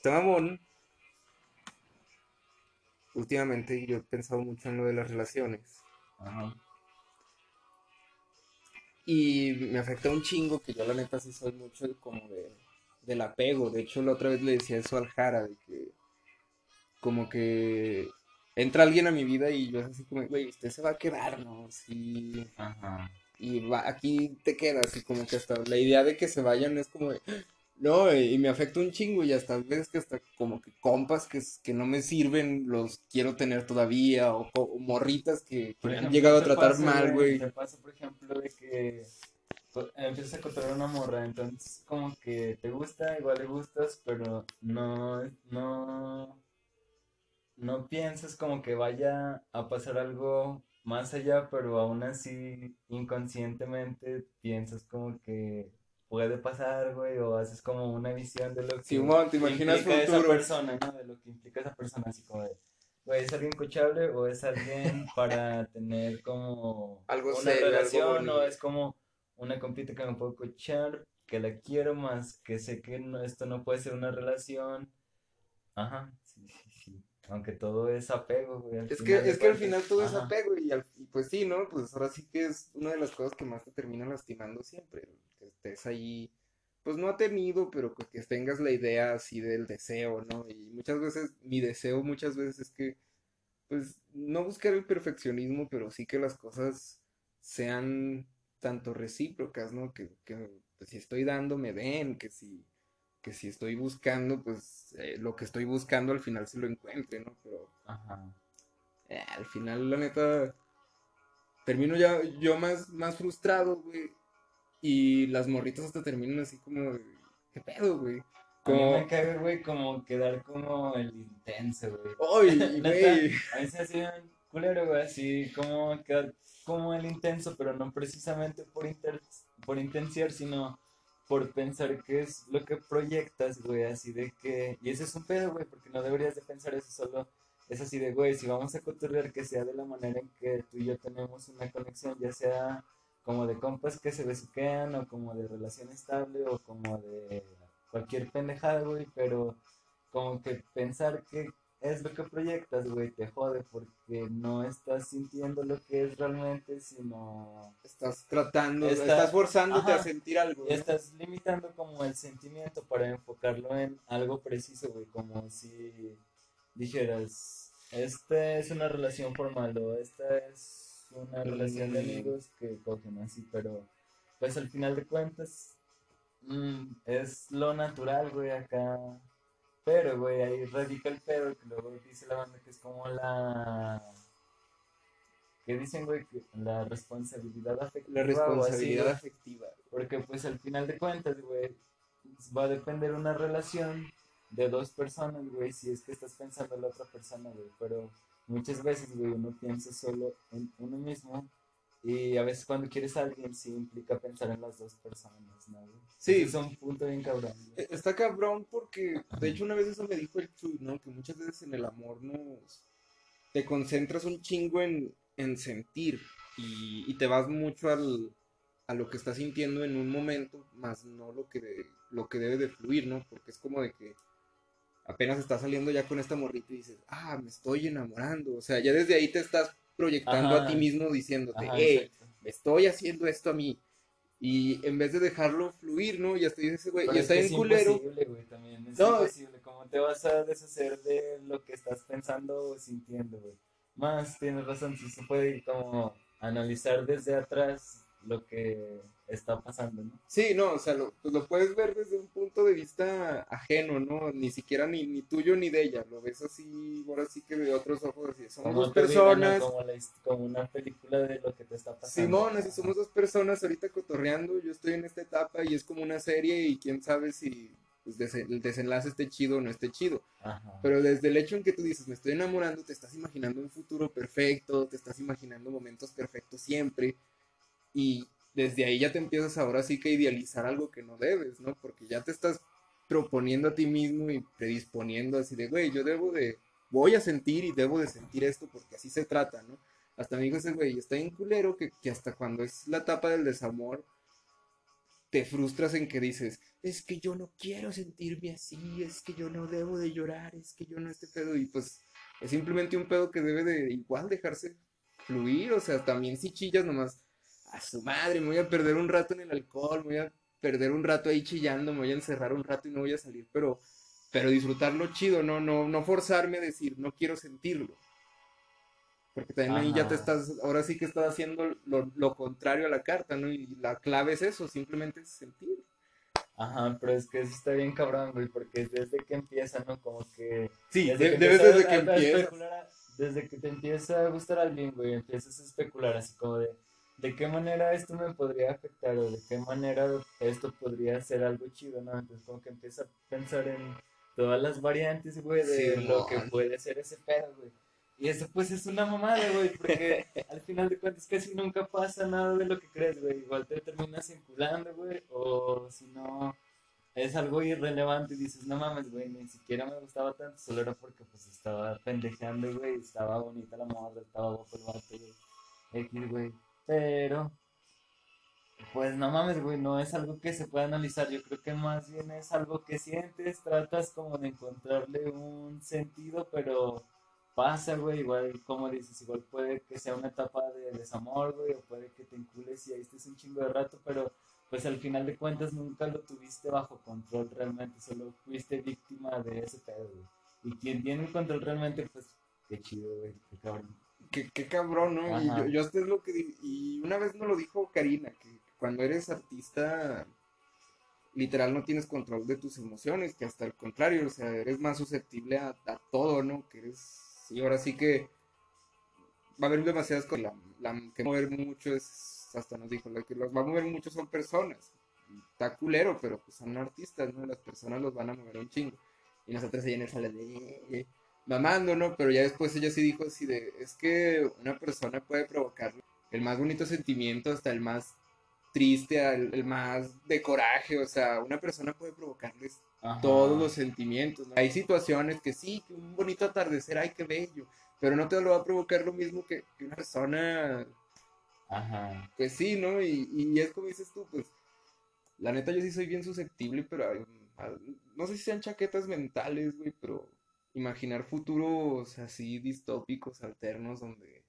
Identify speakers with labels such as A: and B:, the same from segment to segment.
A: Está mamón. Últimamente yo he pensado mucho en lo de las relaciones.
B: Ajá.
A: Y me afecta un chingo que yo la neta sí soy mucho como de, del apego. De hecho, la otra vez le decía eso al Jara, de que como que entra alguien a mi vida y yo es así como, güey, usted se va a quedar, ¿no? Sí.
B: Ajá.
A: Y va, aquí te quedas y como que hasta la idea de que se vayan es como de, no, y me afecta un chingo y hasta ves que hasta como que compas que, que no me sirven los quiero tener todavía o, morritas que, que
B: Por
A: me han llegado a tratar
B: pasa,
A: mal, güey.
B: Te pasa, por ejemplo, de que empiezas a controlar una morra, entonces como que te gusta, igual le gustas, pero no, no, no piensas como que vaya a pasar algo más allá, pero aún así inconscientemente piensas como que puede pasar, güey, o haces como una visión de lo que
A: Simón, te imaginas
B: implica esa persona, ¿no? De lo que implica esa persona, así como de, güey, ¿es alguien cochable o es alguien para tener como
A: Algo
B: una
A: serio, algo
B: relación o es como una compita que me puedo cochar, que la quiero más, que sé que no, esto no puede ser una relación? Ajá, sí, sí, sí. Aunque todo es apego, güey.
A: Es que, es que al final todo es apego y, al- y pues sí, ¿no? Pues ahora sí que es una de las cosas que más te termina lastimando siempre. Que estés ahí, pues no atenido, pero que, que tengas la idea así del deseo, ¿no? Y muchas veces, mi deseo muchas veces es que, pues, no buscar el perfeccionismo, pero sí que las cosas sean tanto recíprocas, ¿no? Que, que pues, si estoy dando, me den, que si, que si estoy buscando, pues eh, lo que estoy buscando al final se lo encuentre, ¿no? Pero...
B: Ajá.
A: Eh, al final, la neta, termino ya yo más, más frustrado, güey. Y las morritas hasta terminan así como, ¿qué pedo, güey?
B: A mí
A: Como,
B: me cae, güey, como quedar como el intenso, güey.
A: ¡ay, güey!
B: A se hace un culero, güey, así como quedar como el intenso, pero no precisamente por, inter- por intenciar, sino por pensar que es lo que proyectas, güey, así de que... Y ese es un pedo, güey, porque no deberías de pensar eso solo. Es así de, güey, si vamos a cotorrear que sea de la manera en que tú y yo tenemos una conexión, ya sea como de compas que se besuquean, o como de relación estable, o como de cualquier pendejada, güey, pero como que pensar que es lo que proyectas, güey, te jode porque no estás sintiendo lo que es realmente, sino
A: Estás tratando,
B: Está-
A: estás forzándote
B: Ajá.
A: a sentir algo, ¿no?
B: estás limitando como el sentimiento para enfocarlo en algo preciso, güey, como si dijeras, esta es una relación formal o esta es una relación de amigos que cogen así, pero pues al final de cuentas mm, es lo natural, güey, acá. Pero, güey, ahí radica el pedo que luego dice la banda que es como la... ¿Qué dicen, güey? Que la responsabilidad afectiva
A: La
B: así,
A: responsabilidad afectiva.
B: Porque pues al final de cuentas, güey, va a depender una relación de dos personas, güey, si es que estás pensando en la otra persona, güey. Pero muchas veces, güey, uno piensa solo en uno mismo y a veces cuando quieres a alguien sí implica pensar en las dos personas, ¿no?
A: Sí.
B: Es un punto bien cabrón, güey.
A: Eh, Está cabrón porque, de hecho, una vez eso me dijo el Chuy, ¿no? Que muchas veces en el amor nos... Te concentras un chingo en, en sentir y, y te vas mucho al, a lo que estás sintiendo en un momento, más no lo que, de- lo que debe de fluir, ¿no? Porque es como de que apenas estás saliendo ya con esta morrita y dices, ah, me estoy enamorando. O sea, ya desde ahí te estás proyectando
B: Ajá.
A: a ti mismo diciéndote,
B: Ajá,
A: hey, me estoy haciendo esto a mí. Y en vez de dejarlo fluir, ¿no? Y hasta dices, güey,
B: Pero
A: y
B: es
A: está bien
B: es
A: culero.
B: imposible, güey, también. Es
A: No.
B: imposible. ¿Cómo te vas a deshacer de lo que estás pensando o sintiendo, güey? Más, tienes razón, si se puede como analizar desde atrás lo que está pasando, ¿no?
A: Sí, no, o sea, lo, pues lo puedes ver desde un punto de vista ajeno, ¿no? Ni siquiera ni, ni tuyo ni de ella. Lo ves así, ahora sí que de otros ojos, así. Somos
B: Como
A: dos personas.
B: Como, la como una película de lo que te está pasando.
A: Simón, así somos dos personas ahorita cotorreando. Yo estoy en esta etapa y es como una serie y quién sabe si pues, desen- el desenlace esté chido o no esté chido.
B: Ajá.
A: Pero desde el hecho en que tú dices, me estoy enamorando, te estás imaginando un futuro perfecto, te estás imaginando momentos perfectos siempre. Y desde ahí ya te empiezas ahora sí que idealizar algo que no debes, ¿no? Porque ya te estás proponiendo a ti mismo y predisponiendo así de, güey, yo debo de, voy a sentir y debo de sentir esto porque así se trata, ¿no? Hasta me dijo ese güey, está bien culero que, que hasta cuando es la etapa del desamor, te frustras en que dices, es que yo no quiero sentirme así, es que yo no debo de llorar, es que yo no este pedo. Y pues es simplemente un pedo que debe de igual dejarse fluir. O sea, también si chillas nomás, a su madre, me voy a perder un rato en el alcohol, me voy a perder un rato ahí chillando, me voy a encerrar un rato y no voy a salir, pero, pero disfrutarlo chido, no, no, no forzarme a decir, no quiero sentirlo. Porque también ahí ya te estás, ahora sí que estás haciendo lo, lo contrario a la carta, ¿no? Y la clave es eso, simplemente es sentir.
B: Ajá, pero es que eso está bien cabrón, güey, porque desde que empieza, ¿no? Como que...
A: Sí, desde, que, desde que empieza.
B: Desde que te empieza a gustar alguien, güey, empiezas a especular así como de, ¿de qué manera esto me podría afectar o de qué manera esto podría ser algo chido, ¿no? Entonces como que empieza a pensar en todas las variantes, güey, de lo que puede ser ese pedo, güey. Y eso pues es una mamada, güey, porque al final de cuentas casi nunca pasa nada de lo que crees, güey. Igual te terminas enculando, güey, o si no, es algo irrelevante y dices, no mames, güey, ni siquiera me gustaba tanto, solo era porque pues estaba pendejeando, güey, estaba bonita la morra, estaba guapo el vato, güey, X, güey. Pero, pues no mames, güey, no es algo que se pueda analizar, yo creo que más bien es algo que sientes, tratas como de encontrarle un sentido, pero pasa, güey, igual como dices, igual puede que sea una etapa de desamor, güey, o puede que te encules y ahí estés un chingo de rato, pero pues al final de cuentas nunca lo tuviste bajo control realmente, solo fuiste víctima de ese pedo, güey. Y quien tiene el control realmente, pues, qué chido, güey, qué cabrón.
A: Qué, cabrón, ¿no? Y yo, yo hasta es lo que, y una vez me lo dijo Karina, que cuando eres artista, literal no tienes control de tus emociones, que hasta el contrario, o sea, eres más susceptible a, a todo, ¿no? Que eres y ahora sí que va a haber demasiadas cosas. La, que mover mucho es, hasta nos dijo, lo que los va a mover mucho son personas. Está culero, pero pues son artistas, ¿no? Las personas los van a mover un chingo. Y nosotros ella en el sala de mamando, ¿no? Pero ya después ella sí dijo así de, es que una persona puede provocar el más bonito sentimiento hasta el más triste, el, más de coraje, o sea, una persona puede provocarles todos los sentimientos. Hay situaciones que sí, que un bonito atardecer, ay, qué bello, pero no te lo va a provocar lo mismo que, una persona.
B: Ajá.
A: Pues sí, ¿no? Y, y, es como dices tú, pues, la neta yo sí soy bien susceptible, pero no sé si sean chaquetas mentales, güey, pero imaginar futuros así distópicos, alternos, donde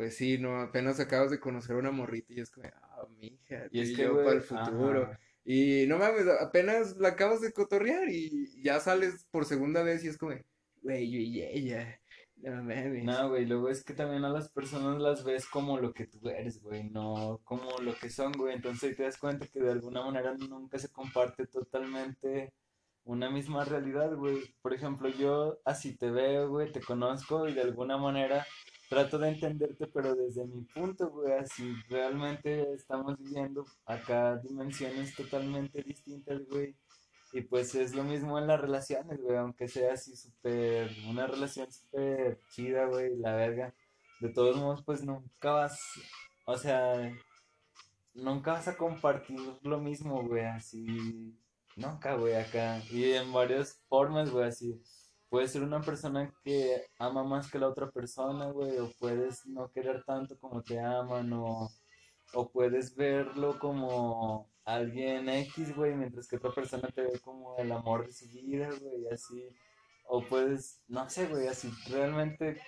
A: pues sí, no, apenas acabas de conocer a una morrita y es como, ah, mija, y es que yo para el futuro. Y no mames, apenas la acabas de cotorrear y ya sales por segunda vez y es como, güey, yo y ella. No mames.
B: No, güey, luego es que también a las personas las ves como lo que tú eres, güey, no como lo que son, güey. Entonces te das cuenta que de alguna manera nunca se comparte totalmente una misma realidad, güey. Por ejemplo, yo así te veo, güey, te conozco y de alguna manera trato de entenderte, pero desde mi punto, güey, así realmente estamos viviendo acá dimensiones totalmente distintas, güey. Y pues es lo mismo en las relaciones, güey, aunque sea así súper, una relación súper chida, güey, la verga. De todos modos, pues nunca vas, o sea, nunca vas a compartir lo mismo, güey, así, nunca, güey, acá. Y en varias formas, güey, así puedes ser una persona que ama más que la otra persona, güey, o puedes no querer tanto como te aman, o, o puedes verlo como alguien X, güey, mientras que otra persona te ve como el amor de su vida, güey, así. O puedes, no sé, güey, así realmente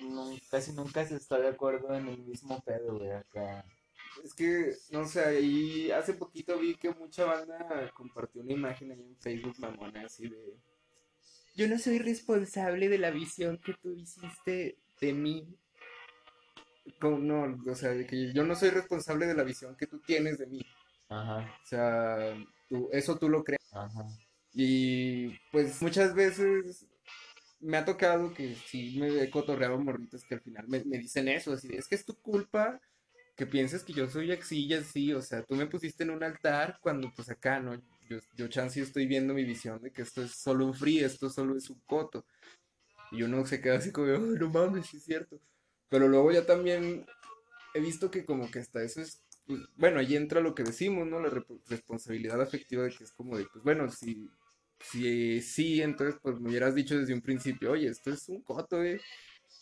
B: casi nunca se está de acuerdo en el mismo pedo, güey, acá.
A: Es que, no sé, ahí hace poquito vi que mucha banda compartió una imagen ahí en Facebook, mamona, así de yo no soy responsable de la visión que tú hiciste de mí. No, o sea, de que yo no soy responsable de la visión que tú tienes de mí.
B: Ajá.
A: O sea, eso tú lo crees.
B: Ajá.
A: Y pues muchas veces me ha tocado que sí me he cotorreado morritos que al final me, me dicen eso, así es que es tu culpa que pienses que yo soy así y o sea, tú me pusiste en un altar cuando pues acá, ¿no? Yo, yo chance estoy viendo mi visión de que esto es solo un free, esto solo es un coto. Y uno se queda así como, no mames, es cierto. Pero luego ya también he visto que como que hasta eso es, pues, bueno, ahí entra lo que decimos, ¿no? La responsabilidad afectiva de que es como de, pues bueno, si, si sí, entonces pues me hubieras dicho desde un principio, oye, esto es un coto, eh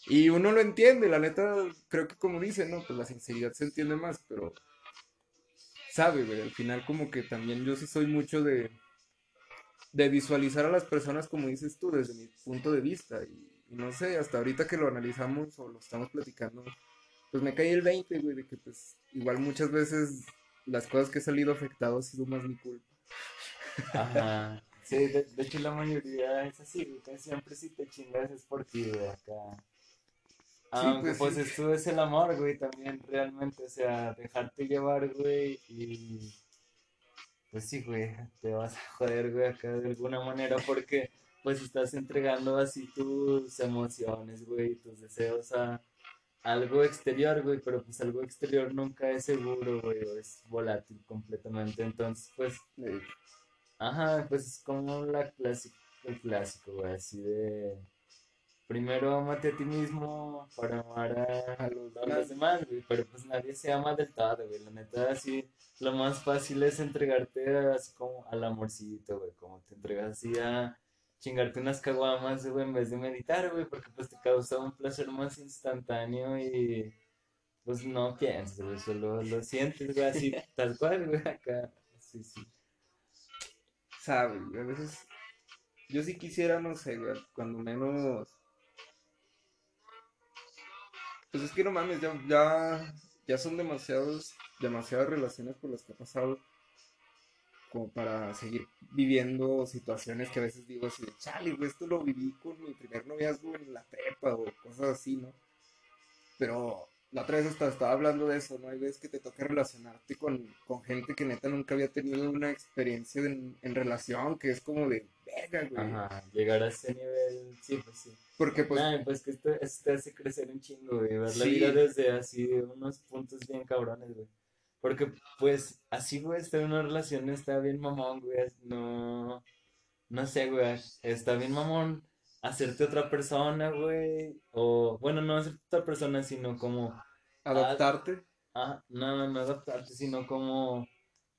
A: y uno lo entiende, la neta, creo que como dicen, ¿no? Pues la sinceridad se entiende más, pero sabe, güey, al final como que también yo sí soy mucho de, de visualizar a las personas como dices tú, desde mi punto de vista. Y, no sé, hasta ahorita que lo analizamos o lo estamos platicando, pues me cae el 20, güey, de que pues igual muchas veces las cosas que he salido afectado ha sido más mi culpa.
B: Ajá. Sí, de, hecho la mayoría es así, güey, siempre si te chingas es por ti, güey, acá. Aunque pues, pues esto es el amor, güey, también realmente, o sea, dejarte llevar, güey, y pues sí, güey, te vas a joder, güey, acá de alguna manera porque pues estás entregando así tus emociones, güey, tus deseos a algo exterior, güey, pero pues algo exterior nunca es seguro, güey, o es volátil completamente, entonces pues, ajá, pues es como la clásica, el clásico, güey, así de primero amate a ti mismo para amar a, los, demás, güey. Pero pues nadie se ama del todo, güey. La neta, así, lo más fácil es entregarte así como al amorcito, güey. Como te entregas así a chingarte unas caguamas, güey, en vez de meditar, güey. Porque pues te causa un placer más instantáneo y pues no piensas, güey. Solo lo sientes, güey, así, tal cual, güey, acá. Sí, sí.
A: Sabes, a veces yo sí quisiera, no sé, güey, cuando menos pues es que no mames, ya, ya, ya son demasiados, demasiadas relaciones por las que he pasado como para seguir viviendo situaciones que a veces digo así de, chale, güey, esto lo viví con mi primer noviazgo en la prepa o cosas así, ¿no? Pero la otra vez hasta estaba hablando de eso, ¿no? Hay veces que te toca relacionarte con, gente que neta nunca había tenido una experiencia en, relación, que es como de verga, güey.
B: Ajá, llegar a ese nivel, sí, pues sí.
A: Porque pues...
B: pues que esto, te hace crecer un chingo, güey, ver la vida desde así, unos puntos bien cabrones, güey. Porque pues así, güey, estar en una relación está bien mamón, güey, no... No sé, güey, está bien mamón hacerte otra persona, güey. O, bueno, no hacerte otra persona, sino como...
A: Adaptarte.
B: Ah, no, no adaptarte, sino como,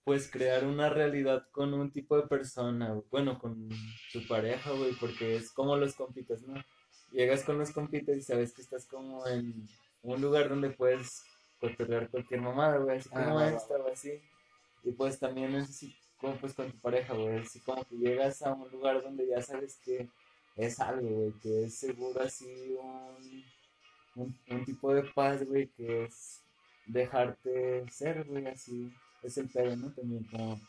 B: pues, crear una realidad con un tipo de persona, bueno, con tu pareja, güey, porque es como los compitas, ¿no? Llegas con los compitas y sabes que estás como en un lugar donde puedes cotorrear cualquier mamada, güey, así como ah, esta o así. Y pues también es así como pues con tu pareja, güey, así como que llegas a un lugar donde ya sabes que es algo, güey, que es seguro así un, un, tipo de paz, güey, que es dejarte ser, güey, así. Es el pedo, ¿no? También como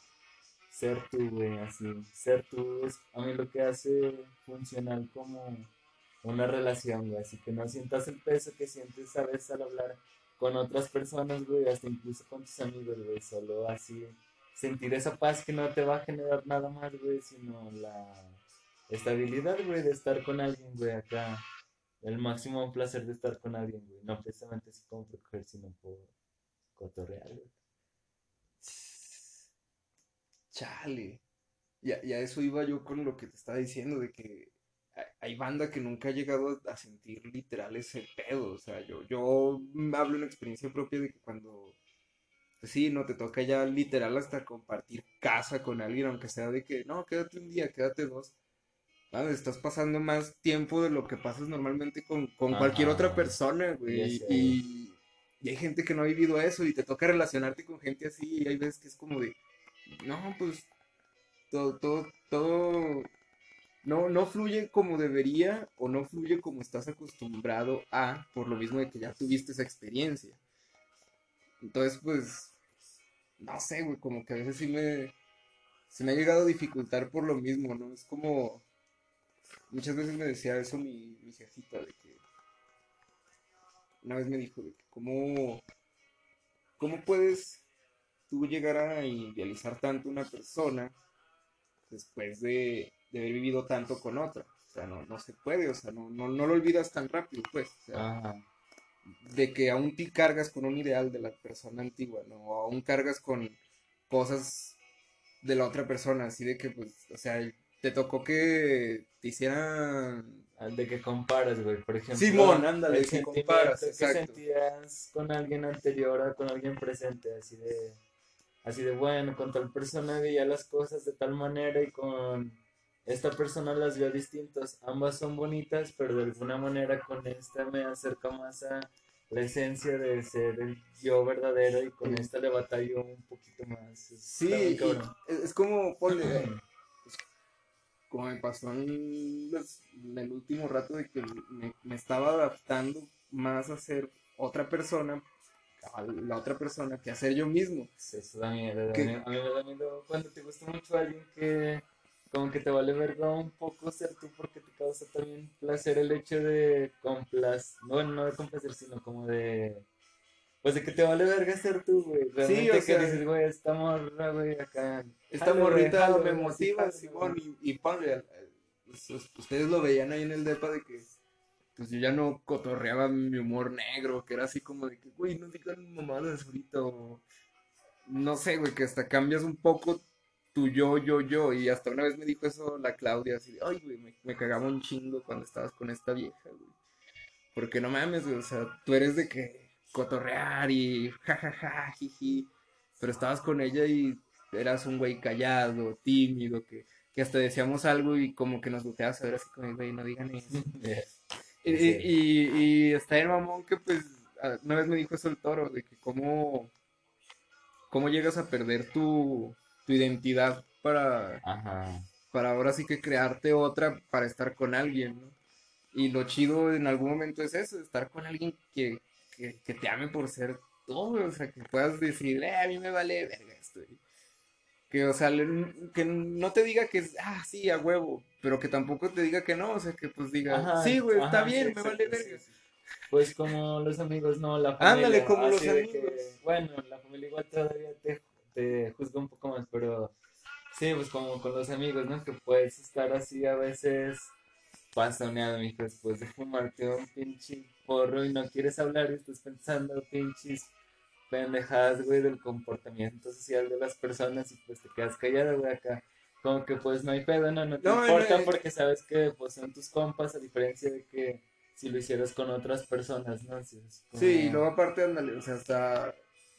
B: ser tú, güey, así. Ser tú es a mí lo que hace funcional como una relación, güey. Así que no sientas el peso que sientes a veces al hablar con otras personas, güey, hasta incluso con tus amigos, güey. Solo así sentir esa paz que no te va a generar nada más, güey, sino la estabilidad, güey, de estar con alguien, güey, acá. El máximo placer de estar con alguien, güey. No precisamente así como por sino por cotorrear, güey.
A: Chale. Ya, ya eso iba yo con lo que te estaba diciendo, de que hay banda que nunca ha llegado a sentir literal ese pedo. O sea, yo, yo hablo una experiencia propia de que cuando, pues sí, no te toca ya literal hasta compartir casa con alguien, aunque sea de que, no, quédate un día, quédate dos estás pasando más tiempo de lo que pasas normalmente con, cualquier otra persona, güey. Y, hay gente que no ha vivido eso y te toca relacionarte con gente así y hay veces que es como de, no, pues todo, todo, todo no, no fluye como debería o no fluye como estás acostumbrado a, por lo mismo de que ya tuviste esa experiencia. Entonces, pues, no sé, güey, como que a veces sí me, se me ha llegado a dificultar por lo mismo, ¿no? Es como, Muchas veces me decía eso mi, mi jefita, de que una vez me dijo de que cómo, cómo puedes tú llegar a idealizar tanto una persona después de, haber vivido tanto con otra. O sea, no, no se puede, o sea, no, no, no lo olvidas tan rápido, pues. de que aún te cargas con un ideal de la persona antigua, ¿no? O aún cargas con cosas de la otra persona, así de que, pues, o sea, te tocó que te hicieran...
B: De que comparas, güey, por ejemplo.
A: Simón, ándale, que comparas,
B: que sentías con alguien anterior o con alguien presente, así de... Así de, bueno, con tal persona veía las cosas de tal manera y con esta persona las veo distintas. Ambas son bonitas, pero de alguna manera con esta me acerca más a la esencia de ser el yo verdadero y con esta le batallo un poquito más.
A: Sí, es como, ponle, como me pasó en, el último rato de que me, estaba adaptando más a ser otra persona, a la otra persona, que a ser yo mismo.
B: eso también, a mí me da miedo cuando te gusta mucho alguien que como que te vale verga un poco ser tú porque te causa también placer el hecho de complacer, bueno, no de complacer, sino como de pues de que te vale verga ser tú, güey. sí, o sea, que dices, güey, esta morra, güey, acá.
A: Esta morrita me motiva, Simón, y, y padre, pues, ustedes lo veían ahí en el depa de que, pues yo ya no cotorreaba mi humor negro, que era así como de que, güey, no digan mamadas ahorita, o no sé, güey, que hasta cambias un poco tu yo, yo, yo, y hasta una vez me dijo eso la Claudia, así de, ay, güey, me, cagaba un chingo cuando estabas con esta vieja, güey. Porque no mames, güey, o sea, tú eres de que cotorrear y jajaja, jiji. Pero estabas con ella y eras un güey callado, tímido, que, que hasta decíamos algo y como que nos volteabas a ver así como, güey, no digan eso. y, y, y, está el mamón que pues una vez me dijo eso el toro, de que cómo, cómo llegas a perder tu, tu identidad para, para ahora sí que crearte otra para estar con alguien, ¿no? Y lo chido en algún momento es eso, estar con alguien que, que, te ame por ser todo, o sea, que puedas decir, eh, a mí me vale verga esto. Que, o sea, que no te diga que, ah, sí, a huevo, pero que tampoco te diga que no, o sea, que pues diga, sí, güey, está bien, me vale verga.
B: Pues como los amigos, no, la familia.
A: Ándale, como los amigos.
B: bueno, la familia igual todavía te, te juzga un poco más, pero sí, pues como con los amigos, ¿no? Que puedes estar así a veces pasoneado, mijo, después de fumarte un pinche porro y no quieres hablar y estás pensando pinches pendejadas, güey, del comportamiento social de las personas y pues te quedas callado, güey, acá. Como que pues no hay pedo, no, no te importa porque sabes que pues son tus compas a diferencia de que si lo hicieras con otras personas, ¿no?
A: Sí, y luego aparte, ándale, o sea, hasta,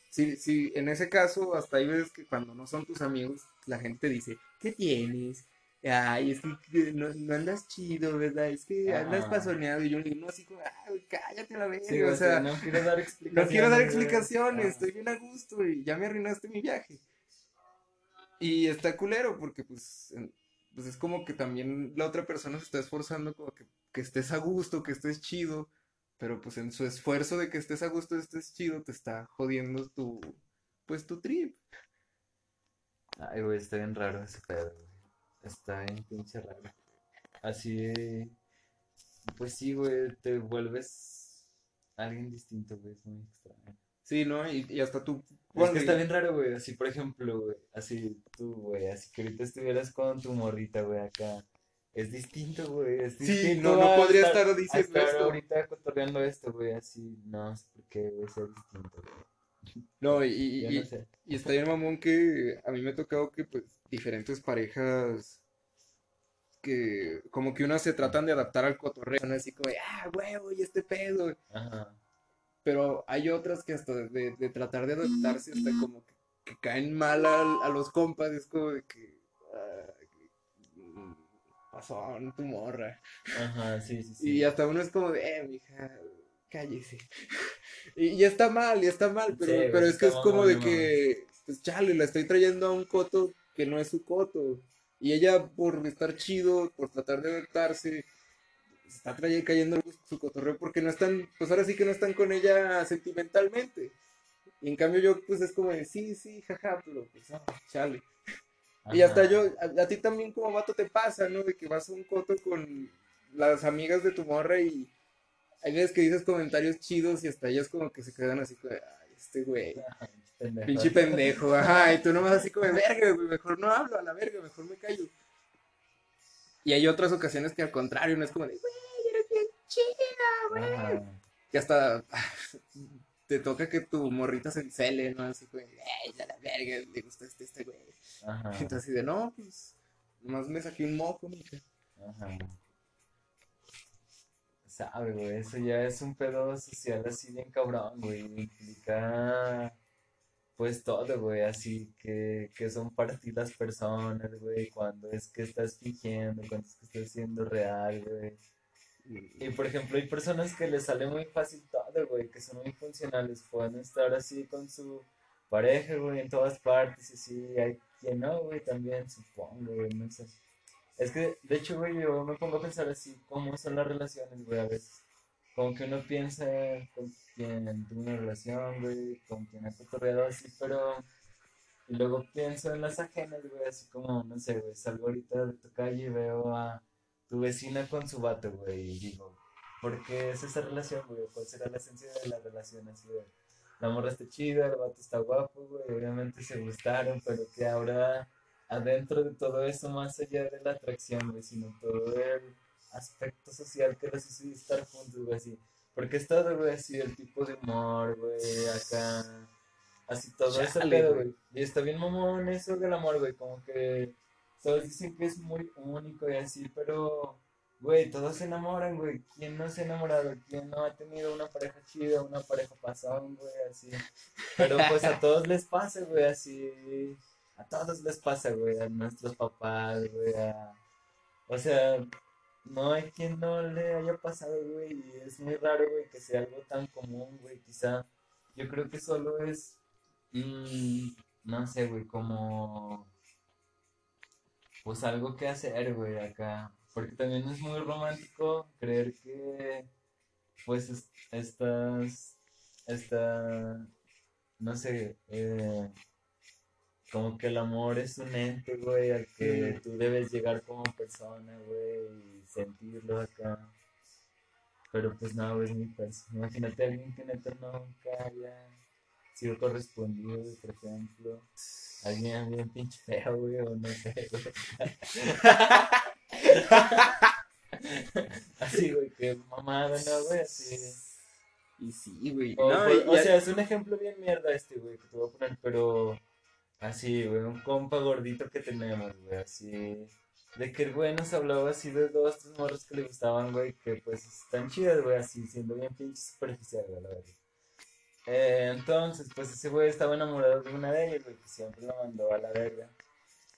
A: sí, sí, en ese caso, hasta ahí ves que cuando no son tus amigos, la gente dice, ¿qué tienes? Ay, es que no, no andas chido, ¿verdad? Es que andas pasoneado. Y yo le digo, no, así como, ay, cállate la verga. o sea,
B: no quiero dar explicaciones.
A: No quiero dar explicaciones, estoy bien a gusto y ya me arruinaste mi viaje. Y está culero porque, pues, pues es como que también la otra persona se está esforzando como que, que estés a gusto, que estés chido. Pero pues en su esfuerzo de que estés a gusto, estés chido, te está jodiendo tu, pues tu trip.
B: Ay, güey, está bien raro ese pedo, Está en pinche raro. Así, pues sí, güey, te vuelves alguien distinto, güey, es muy extraño.
A: Sí, ¿no? Y, hasta tú.
B: Es que está bien raro, güey. Así, por ejemplo, güey. Así tú, güey. Así que ahorita estuvieras con tu morrita, güey, acá. Es distinto, güey. Es distinto.
A: Sí, no, no podría estar, diciendo
B: esto. ahorita cotorreando esto, güey. Así, no sé por qué, güey, ser distinto, güey.
A: No, y, y, y, está bien, mamón, que a mí me ha tocado que, pues, diferentes parejas que como que unas se tratan de adaptar al cotorreo, ¿no? Así como, ah, huevo, y este pedo. Ajá. Pero hay otras que hasta de, de tratar de adaptarse hasta como que, que caen mal a, a, los compas, es como de que... Uh, pasó tu morra.
B: Ajá, sí, sí, sí.
A: Y hasta uno es como de, eh, mija, cállese. y, y, está mal, y está mal, pero, pero es que es como de que, pues chale, la estoy trayendo a un coto que no es su coto. Y ella, por estar chido, por tratar de adaptarse, está cayendo su cotorreo porque no están, pues ahora sí que no están con ella sentimentalmente. Y en cambio yo, pues es como de, sí, sí, jaja, pero pues, ah, chale. Y hasta yo, a, ti también como vato te pasa, ¿no? De que vas a un coto con las amigas de tu morra y hay veces que dices comentarios chidos y hasta ellas como que se quedan así ay, este güey. Pinche pendejo, ajá, y tú nomás así como, verga, mejor no hablo a la verga, mejor me callo. Y hay otras ocasiones que al contrario, no es como de, güey, eres bien chida, güey. Que hasta te toca que tu morrita se encele, ¿no? Así como, ey, a la verga, le gusta este, este güey. Entonces, así de, no, pues, nomás me saqué un moco, mija. Ajá.
B: Sabe, güey, eso ya es un pedo social así bien cabrón, güey. Implica pues todo, güey, así que, que son para ti las personas, güey, cuando es que estás fingiendo, cuando es que estás siendo real, güey. Y, por ejemplo, hay personas que les sale muy fácil todo, güey, que son muy funcionales, pueden estar así con su pareja, güey, en todas partes, y sí, hay quien no, güey, también, supongo, güey, no sé. Es que, de hecho, güey, yo me pongo a pensar así, cómo son las relaciones, güey, a veces. Como que uno piensa con quien tuvo una relación, güey, con quien ha cotorreado así, pero... Y luego pienso en las ajenas, güey, así como, no sé, güey, salgo ahorita de tu calle y veo a tu vecina con su vato, güey, y digo, ¿por qué es esa relación, güey? ¿Cuál será la esencia de la relación así, güey? La morra está chida, el vato está guapo, güey, obviamente se gustaron, pero que ahora adentro de todo eso, más allá de la atracción, güey, sino todo el aspecto social que les hizo estar juntos, güey, así. Porque es todo, güey, así, el tipo de humor, güey, acá, así todo eso, güey. Y está bien mamón eso del amor, güey, como que todos dicen que es muy único y así, pero, güey, todos se enamoran, güey. ¿Quién no se ha enamorado? ¿Quién no ha tenido una pareja chida, una pareja pasada, güey, así? Pero pues a todos les pasa, güey, así a todos les pasa, güey, a nuestros papás, güey, a... O sea, no hay quien no le haya pasado, güey, y es muy raro, güey, que sea algo tan común, güey, quizá, yo creo que solo es, mm, no sé, güey, como, pues algo que hacer, güey, acá, porque también es muy romántico creer que, pues, estas, esta, no sé, eh, como que el amor es un ente, güey, al que tú debes llegar como persona, güey, y sentirlo acá. Pero pues no, güey, es muy fácil. Imagínate a alguien que neta nunca haya sido correspondido, por ejemplo. Alguien bien pinche feo, güey, o no sé, güey. así, güey, que mamada, ¿no, güey? Así.
A: Y sí, güey.
B: O, no, o sea, es un ejemplo bien mierda este, güey, que te voy a poner, pero Así, güey, un compa gordito que tenemos, güey, así. De que el güey nos hablaba así de dos, tres morros que le gustaban, güey, que pues están chidas, güey, así, siendo bien pinche superficial, güey, la verdad. Eh, entonces, pues ese güey estaba enamorado de una de ellas, güey, que siempre lo mandó a la verga.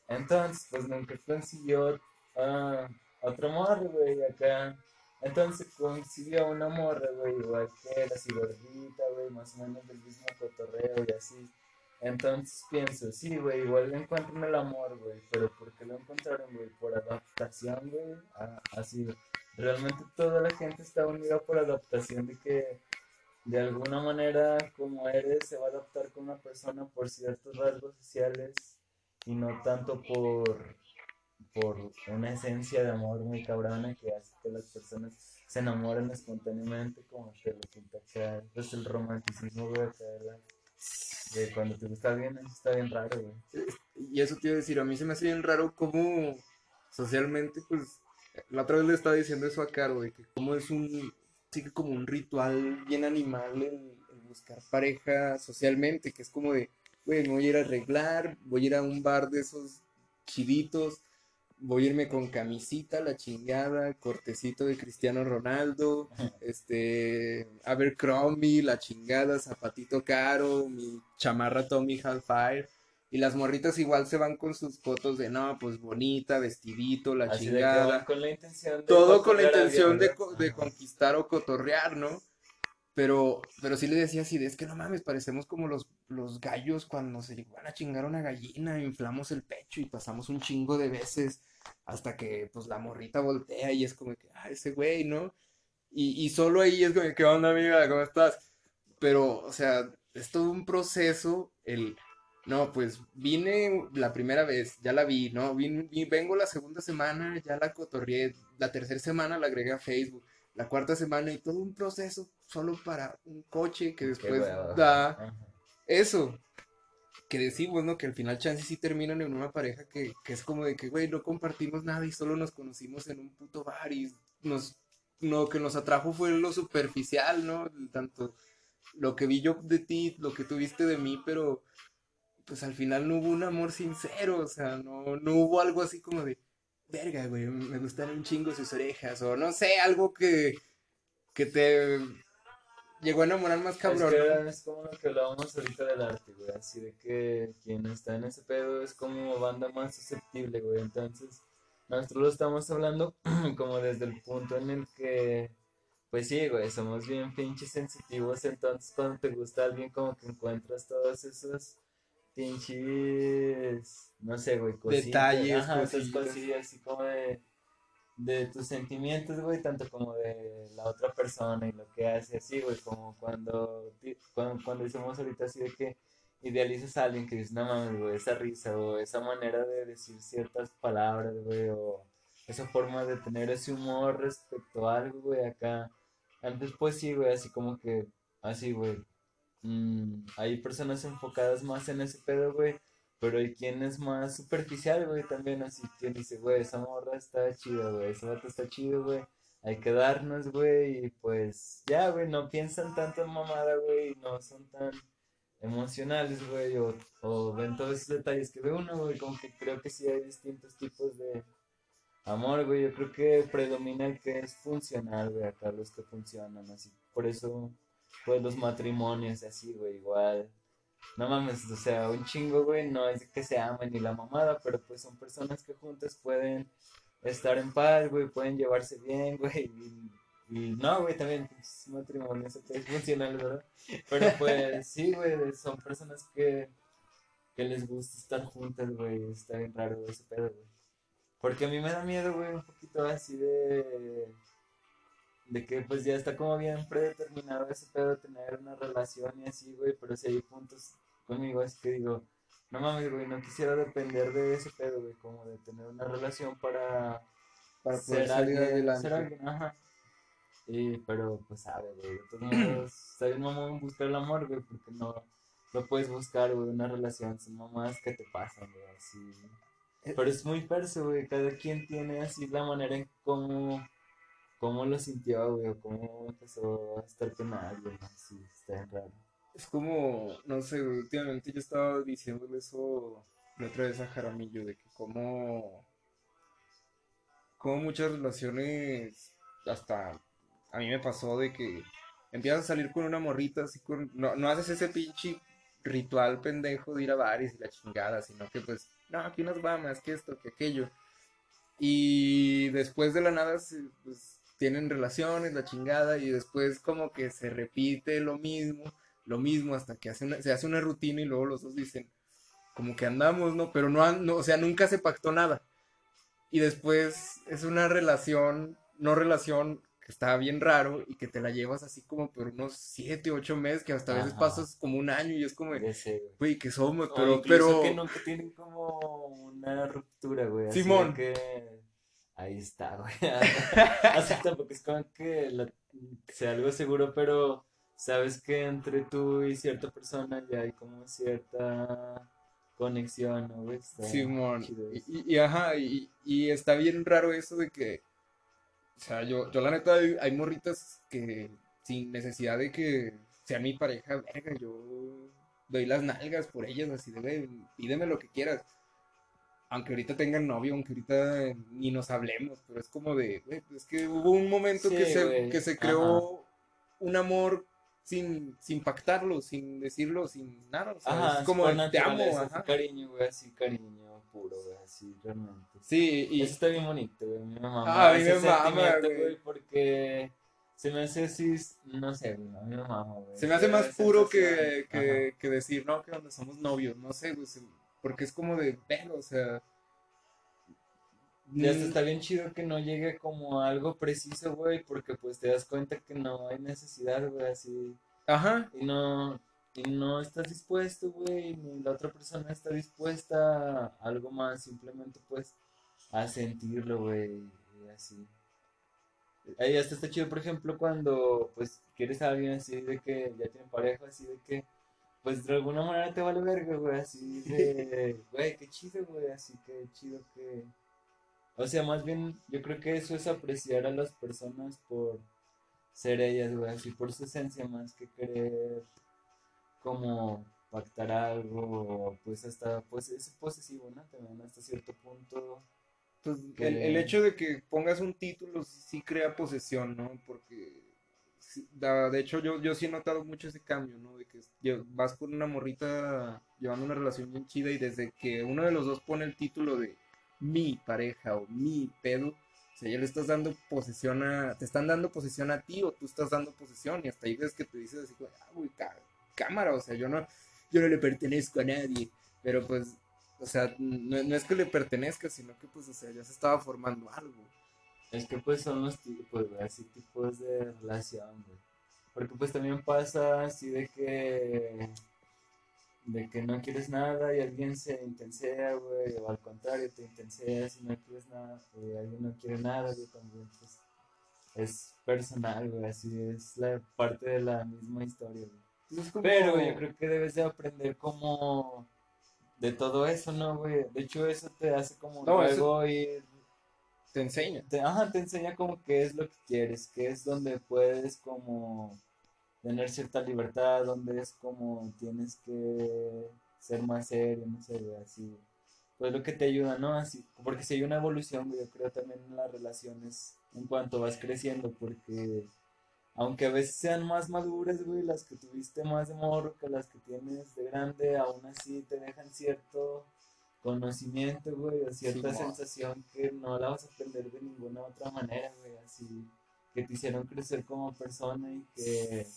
B: Entonces, pues nunca consiguió uh, otro morro, güey, acá. Entonces consiguió una morra, güey, igual que él, así gordita, güey, más o menos del mismo cotorreo y así. Entonces pienso, sí, güey, igual encuentran el amor, güey, pero ¿por qué lo encontraron, güey? Por adaptación, güey, así. Realmente toda la gente está unida por adaptación de que de alguna manera como eres se va a adaptar con una persona por ciertos rasgos sociales y no tanto por, por una esencia de amor muy cabrona que hace que las personas se enamoren espontáneamente como te lo pinta acá. Es el romanticismo, güey, acá, ¿verdad? De cuando te gusta bien, eso está bien raro, güey.
A: Y eso te iba a decir, a mí se me hace bien raro cómo socialmente, pues, la otra vez le estaba diciendo eso a Caro, güey, que como es un, sí que como un ritual bien animal el, buscar pareja socialmente, que es como de, güey, me voy a ir a arreglar, voy a ir a un bar de esos chiditos, voy a irme con camisita, la chingada, cortecito de Cristiano Ronaldo, este, Abercrombie, la chingada, zapatito caro, mi chamarra Tommy Halfire. Y las morritas igual se van con sus fotos de, no, pues bonita, vestidito, la chingada.
B: con la intención de
A: Todo con la intención de, de, conquistar o cotorrear, ¿no? Pero, pero sí le decía así, es que no mames, parecemos como los, los gallos cuando se van a chingar una gallina, inflamos el pecho y pasamos un chingo de veces hasta que pues la morrita voltea y es como que, ah, ese güey, ¿no? Y, y solo ahí es como, ¿qué onda, amiga? ¿Cómo estás? Pero, o sea, es todo un proceso, el, no, pues vine la primera vez, ya la vi, ¿no? Vin, vengo la segunda semana, ya la cotorrié, la tercera semana la agregué a Facebook, la cuarta semana y todo un proceso solo para un coche que después da eso que decimos, ¿no? Que al final chances sí terminan en una pareja que, que es como de que, güey, no compartimos nada y solo nos conocimos en un puto bar y nos, lo que nos atrajo fue lo superficial, ¿no? Tanto lo que vi yo de ti, lo que tuviste de mí, pero pues al final no hubo un amor sincero, o sea, no, no hubo algo así como de, verga, güey, me gustan un chingo sus orejas, o no sé, algo que, que te llegó a enamorar más cabrón.
B: Es, como lo que hablábamos ahorita del arte, güey. Así de que quien está en ese pedo es como banda más susceptible, güey. Entonces, nosotros lo estamos hablando como desde el punto en el que, pues sí, güey, somos bien pinches sensitivos. Entonces, cuando te gusta alguien, como que encuentras todos esos pinches, no sé, güey,
A: cositas. Detalles,
B: ajá, cosillas así como de, de tus sentimientos, güey, tanto como de la otra persona y lo que hace, así, güey, como cuando, cuando, cuando decimos ahorita así de que idealizas a alguien que dices, no mames, güey, esa risa o esa manera de decir ciertas palabras, güey, o esa forma de tener ese humor respecto a algo, güey, acá. Antes, pues sí, güey, así como que, así, güey. Mm, hay personas enfocadas más en ese pedo, güey, pero hay quien es más superficial, güey, también, así, quien dice, güey, esa morra está chida, güey, ese vato está chido, güey. Hay que darnos, güey, y pues ya, güey, no piensan tanto en mamada, güey, no son tan emocionales, güey, o, o, ven todos esos detalles que ve uno, güey, como que creo que sí hay distintos tipos de amor, güey, yo creo que predomina el que es funcional, güey, acá los que funcionan, así, por eso, pues los matrimonios, así, güey, igual, no mames, o sea, un chingo, güey, no es que se amen ni la mamada, pero pues son personas que juntas pueden estar en paz, güey, pueden llevarse bien, güey, y no, güey, también pues, matrimonio eso es funcional, ¿verdad? Pero pues sí, güey, son personas que, que les gusta estar juntas, güey. Está bien raro ese pedo, güey. Porque a mí me da miedo, güey, un poquito así de. De que pues ya está como bien predeterminado ese pedo de tener una relación y así, güey. Pero si hay puntos conmigo, así que digo, no mames, güey, no quisiera depender de ese pedo, güey. Como de tener una relación para.
A: Para poder salir adelante. Ser
B: alguien, ajá. Sí, pero pues sabe, güey. Modos, está bien mamón buscar el amor, güey, porque no lo puedes buscar, güey, una relación. Son mamás que te pasan, güey, así. Eh, pero es muy perso, güey. Cada quien tiene así la manera en cómo, cómo lo sintió, güey, cómo empezó a estar con alguien, así. Está raro.
A: Es como, no sé, últimamente yo estaba diciéndole eso la otra vez a Jaramillo, de que como, como muchas relaciones hasta a mí me pasó de que empiezas a salir con una morrita, así con, no, no haces ese pinche ritual pendejo de ir a bares y la chingada, sino que pues, no, aquí nos va más que esto, que aquello. Y después de la nada, pues, tienen relaciones, la chingada, y después como que se repite lo mismo, lo mismo, hasta que hace se hace una rutina y luego los dos dicen, como que andamos, ¿no? Pero no, no, o sea, nunca se pactó nada. Y después es una relación, no relación que está bien raro y que te la llevas así como por unos 7, 8 meses, que hasta a veces pasas como un año y es como, güey, que somos, pero... pero...
B: que nunca tienen como una ruptura, güey.
A: Simón.
B: que... Ahí está, güey. así tampoco es como que sea algo seguro, pero sabes que entre tú y cierta persona ya hay como cierta conexión, ¿no, güey?
A: Simón. Y, y, ajá, y, y está bien raro eso de que o sea, yo, yo la neta, hay, morritas que sin necesidad de que sea mi pareja, verga, yo doy las nalgas por ellas, así de, pídeme lo que quieras. Aunque ahorita tengan novio, aunque ahorita ni nos hablemos, pero es como de, güey, es que hubo un momento que, se, que se creó un amor sin, sin pactarlo, sin decirlo, sin nada. O sea, es como te amo.
B: Ajá. Cariño, güey, así cariño puro, güey, así realmente.
A: Sí, y...
B: Eso está bien bonito, güey, mi mamá. Ah, a mí me mama, güey. Porque se me hace así, no sé, güey, a mí me mama, güey.
A: Se me hace más puro que, que, que, decir, no, que donde somos novios, no sé, güey, porque es como de, pero, o sea...
B: Y hasta está bien chido que no llegue como algo preciso, güey, porque pues te das cuenta que no hay necesidad, güey, así.
A: Ajá.
B: Y no, y no estás dispuesto, güey, ni la otra persona está dispuesta a algo más, simplemente pues a sentirlo, güey, y así. Ahí hasta está chido, por ejemplo, cuando pues quieres a alguien así de que ya tiene pareja, así de que pues de alguna manera te vale verga, güey, así de, güey, qué chido, güey, así que chido que... O sea, más bien yo creo que eso es apreciar a las personas por ser ellas, güey, así por su esencia más que querer como pactar algo, pues hasta, pues es posesivo, ¿no? También hasta cierto punto.
A: Pues el, hecho de que pongas un título sí crea posesión, ¿no? Porque, de hecho, yo, yo sí he notado mucho ese cambio, ¿no? De que vas con una morrita llevando una relación bien chida y desde que uno de los dos pone el título de mi pareja o mi pedo, o sea, ya le estás dando posesión a, te están dando posesión a ti o tú estás dando posesión y hasta ahí ves que te dices así, ah, cámara, o sea, yo no, yo no le pertenezco a nadie. Pero pues, o sea, no, no es que le pertenezca, sino que pues, o sea, ya se estaba formando algo.
B: Es que pues son los tipos, güey, así tipos de relación, güey. Porque pues también pasa así de que de que no quieres nada y alguien se intensea, güey, o al contrario, te intensea si no quieres nada, y alguien no quiere nada, güey, también, pues, es personal, güey, así es la parte de la misma historia, güey.
A: Como-
B: Pero yo creo que debes de aprender como de todo eso, ¿no, güey? De hecho, eso te hace como
A: No, eso-
B: luego ir
A: te enseña.
B: te, ajá, te enseña como qué es lo que quieres, qué es donde puedes como tener cierta libertad, donde es como tienes que ser más serio, no sé, así. Pues lo que te ayuda, ¿no? Así, porque si hay una evolución, yo creo también en las relaciones en cuanto vas creciendo, porque aunque a veces sean más maduras, güey, las que tuviste más de morro que las que tienes de grande, aún así te dejan cierto conocimiento, güey, o cierta sensación que no la vas a aprender de ninguna otra manera, güey, así que te hicieron crecer como persona y que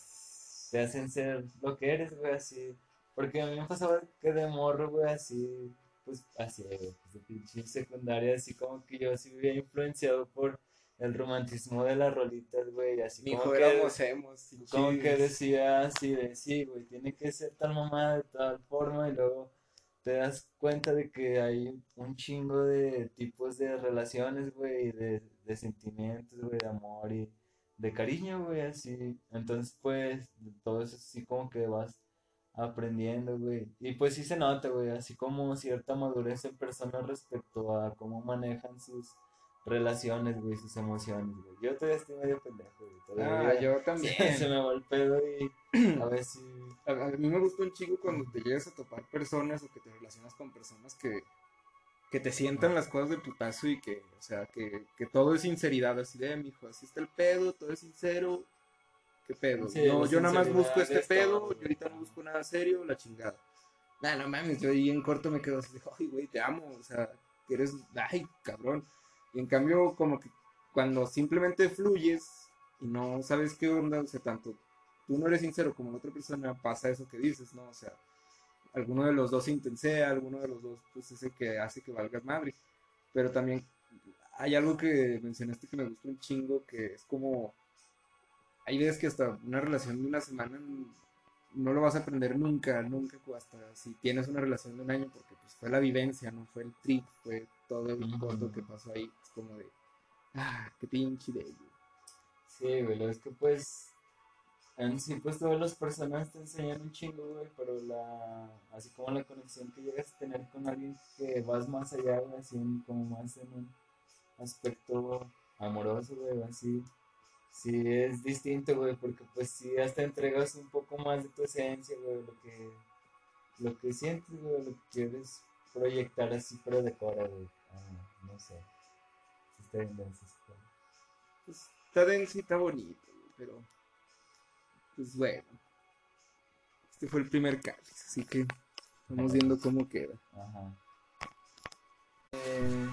B: te hacen ser lo que eres, güey, así. Porque a mí me pasaba que de morro, güey, así, pues, así, güey, pues de pinche secundaria, así como que yo sí vivía influenciado por el romantismo de las rolitas, güey, así
A: Mijo,
B: como que,
A: éramos emos. y
B: como que decía así de, sí, güey, tiene que ser tal mamá de tal forma y luego te das cuenta de que hay un chingo de tipos de relaciones, güey, de, de sentimientos, güey, de amor y de cariño, güey, así. Entonces, pues, todo eso así como que vas aprendiendo, güey. Y pues sí se nota, güey, así como cierta madurez en personas respecto a cómo manejan sus relaciones, güey, sus emociones, güey. Yo todavía estoy medio pendejo, güey.
A: Ah,
B: Todavía
A: yo
B: se
A: también.
B: me va el pedo y a ver si...
A: A, a mí me gusta un chingo cuando te llegas a topar personas o que te relacionas con personas que, que te sientan las cosas de putazo y que, o sea, que, que todo es sinceridad, así de, mijo, así está el pedo, todo es sincero, ¿qué pedo?
B: Sí,
A: yo, nada más busco este
B: es
A: pedo, yo ahorita no busco nada serio, la chingada. Nah, no mames, yo ahí en corto me quedo así ay, güey, te amo, o sea, eres, ay, cabrón. Y en cambio, como que cuando simplemente fluyes y no sabes qué onda, o sea, tanto tú no eres sincero como la otra persona, pasa eso que dices, ¿no? O sea, alguno de los dos se intensea, alguno de los dos, pues es el que hace que valgas madre. Pero también hay algo que mencionaste que me gusta un chingo, que es como, hay veces que hasta una relación de una semana no lo vas a aprender nunca, nunca, hasta si tienes una relación de un año, porque pues fue la vivencia, no fue el trip, fue todo el corto que pasó ahí, es como de, ah, qué pinche de ello.
B: Sí, güey, lo es que pues en sí pues todas las personas te enseñan un chingo, güey, pero la así como la conexión que llegas a tener con alguien que vas más allá, güey, así en- como más en un aspecto amoroso, güey, así sí es distinto, güey, porque pues sí hasta entregas un poco más de tu esencia, güey, lo que lo que sientes, güey, lo que quieres proyectar así pero de cora, güey. Ah, no sé. Está bien denso.
A: Pues está denso y está bonito, güey, pero pues bueno. Este fue el primer cáliz, así que vamos viendo cómo queda.
B: Ajá. Eh,